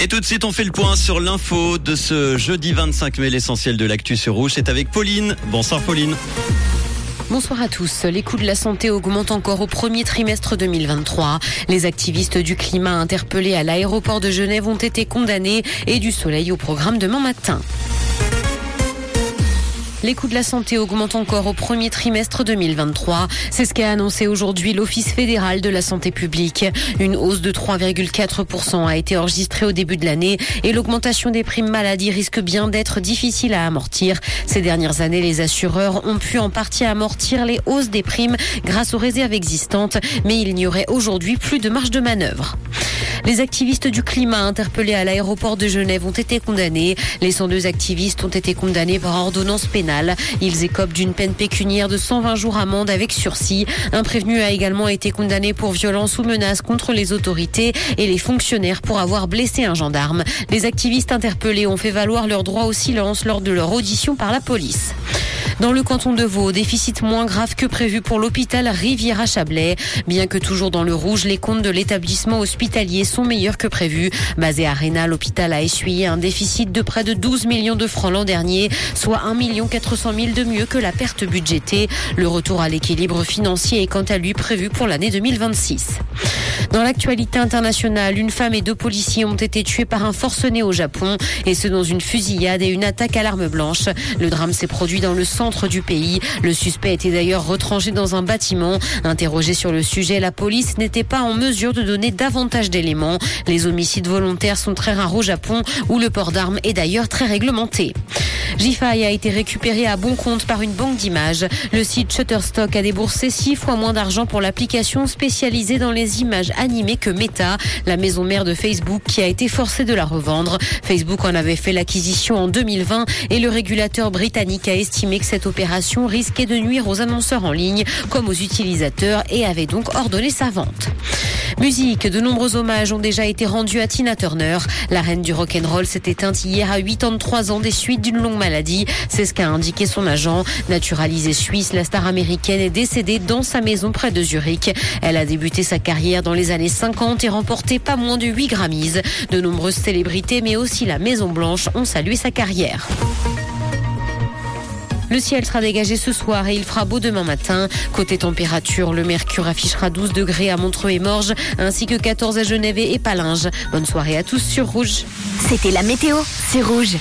Et tout de suite, on fait le point sur l'info de ce jeudi 25 mai. L'essentiel de l'actu sur Rouge est avec Pauline. Bonsoir Pauline. Bonsoir à tous. Les coûts de la santé augmentent encore au premier trimestre 2023. Les activistes du climat interpellés à l'aéroport de Genève ont été condamnés et du soleil au programme demain matin. Les coûts de la santé augmentent encore au premier trimestre 2023. C'est ce qu'a annoncé aujourd'hui l'Office fédéral de la santé publique. Une hausse de 3,4% a été enregistrée au début de l'année et l'augmentation des primes maladie risque bien d'être difficile à amortir. Ces dernières années, les assureurs ont pu en partie amortir les hausses des primes grâce aux réserves existantes, mais il n'y aurait aujourd'hui plus de marge de manœuvre. Les activistes du climat interpellés à l'aéroport de Genève ont été condamnés. Les 102 activistes ont été condamnés par ordonnance pénale. Ils écopent d'une peine pécuniaire de 120 jours amende avec sursis. Un prévenu a également été condamné pour violence ou menace contre les autorités et les fonctionnaires pour avoir blessé un gendarme. Les activistes interpellés ont fait valoir leur droit au silence lors de leur audition par la police. Dans le canton de Vaud, déficit moins grave que prévu pour l'hôpital Riviera-Chablais. Bien que toujours dans le rouge, les comptes de l'établissement hospitalier sont meilleurs que prévu. Basé à Réna, l'hôpital a essuyé un déficit de près de 12 millions de francs l'an dernier, soit 1 400 000 de mieux que la perte budgétée. Le retour à l'équilibre financier est quant à lui prévu pour l'année 2026. Dans l'actualité internationale, une femme et deux policiers ont été tués par un forcené au Japon, et ce dans une fusillade et une attaque à l'arme blanche. Le drame s'est produit dans le centre du pays. Le suspect était d'ailleurs retranché dans un bâtiment. Interrogé sur le sujet, la police n'était pas en mesure de donner davantage d'éléments. Les homicides volontaires sont très rares au Japon, où le port d'armes est d'ailleurs très réglementé. Gify a été récupéré à bon compte par une banque d'images. Le site Shutterstock a déboursé six fois moins d'argent pour l'application spécialisée dans les images animées que Meta, la maison mère de Facebook, qui a été forcée de la revendre. Facebook en avait fait l'acquisition en 2020 et le régulateur britannique a estimé que cette opération risquait de nuire aux annonceurs en ligne comme aux utilisateurs et avait donc ordonné sa vente. Musique, de nombreux hommages ont déjà été rendus à Tina Turner. La reine du rock'n'roll s'est éteinte hier à 83 ans des suites d'une longue maladie. C'est ce qu'a indiqué son agent. Naturalisée suisse, la star américaine est décédée dans sa maison près de Zurich. Elle a débuté sa carrière dans les années 50 et remporté pas moins de 8 Grammys. De nombreuses célébrités, mais aussi la Maison Blanche, ont salué sa carrière. Le ciel sera dégagé ce soir et il fera beau demain matin. Côté température, le mercure affichera 12 degrés à Montreux et Morges, ainsi que 14 à Genève et Palinges. Bonne soirée à tous sur Rouge. C'était la météo, c'est Rouge.